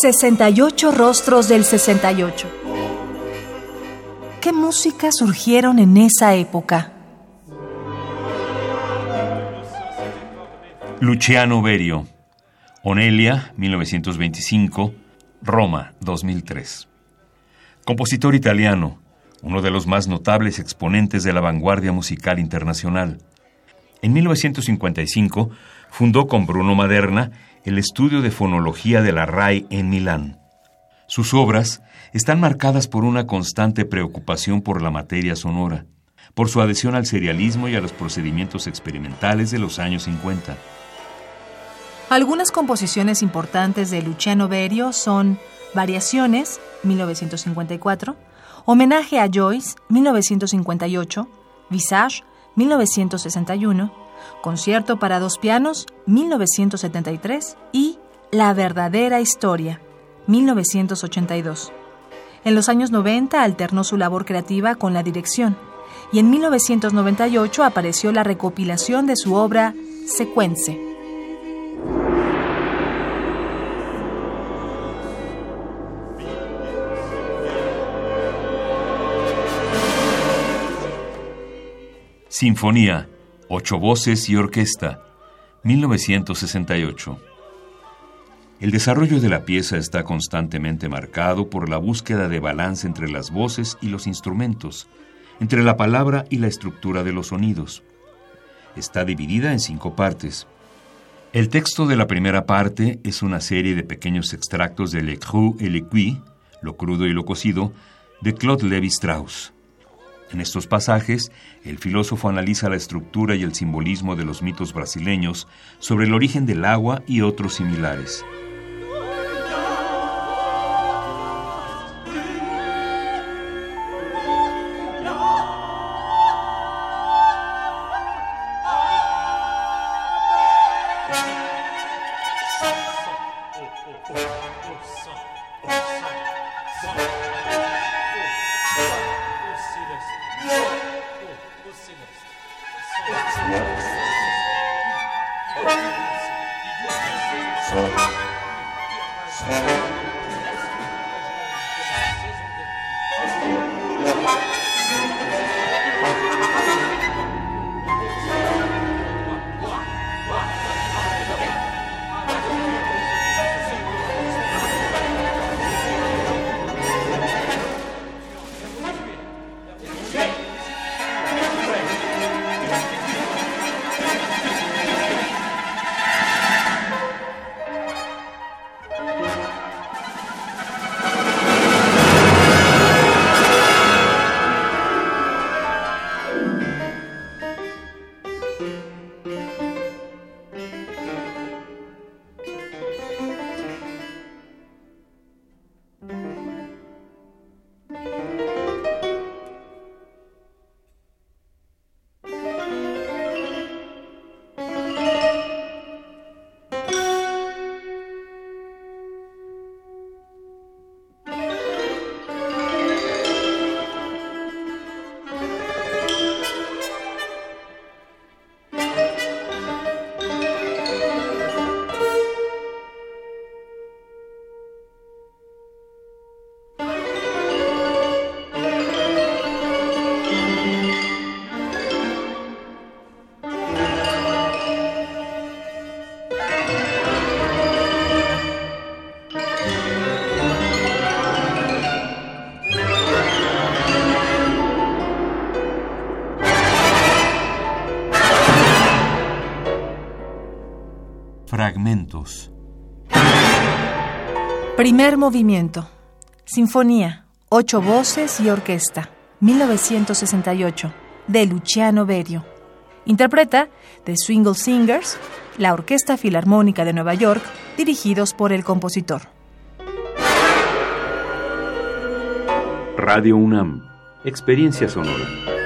68 rostros del 68. ¿Qué música surgieron en esa época? Luciano Berio, Onelia, 1925, Roma, 2003. Compositor italiano, uno de los más notables exponentes de la vanguardia musical internacional. En 1955 fundó con Bruno Maderna el estudio de fonología de la RAI en Milán. Sus obras están marcadas por una constante preocupación por la materia sonora, por su adhesión al serialismo y a los procedimientos experimentales de los años 50. Algunas composiciones importantes de Luciano Berio son Variaciones, 1954, Homenaje a Joyce, 1958, Visage, 1961, Concierto para dos pianos, 1973 y La verdadera historia, 1982. En los años 90 alternó su labor creativa con la dirección y en 1998 apareció la recopilación de su obra Secuence. Sinfonía Ocho voces y orquesta, 1968. El desarrollo de la pieza está constantemente marcado por la búsqueda de balance entre las voces y los instrumentos, entre la palabra y la estructura de los sonidos. Está dividida en cinco partes. El texto de la primera parte es una serie de pequeños extractos de Le Cru et le Cuit, lo crudo y lo cocido, de Claude Lévi-Strauss. En estos pasajes, el filósofo analiza la estructura y el simbolismo de los mitos brasileños sobre el origen del agua y otros similares. Música Fragmentos. Primer movimiento. Sinfonía. Ocho voces y orquesta. 1968. De Luciano Berio. Interpreta The Swingle Singers, la Orquesta Filarmónica de Nueva York, dirigidos por el compositor. Radio UNAM. Experiencia sonora.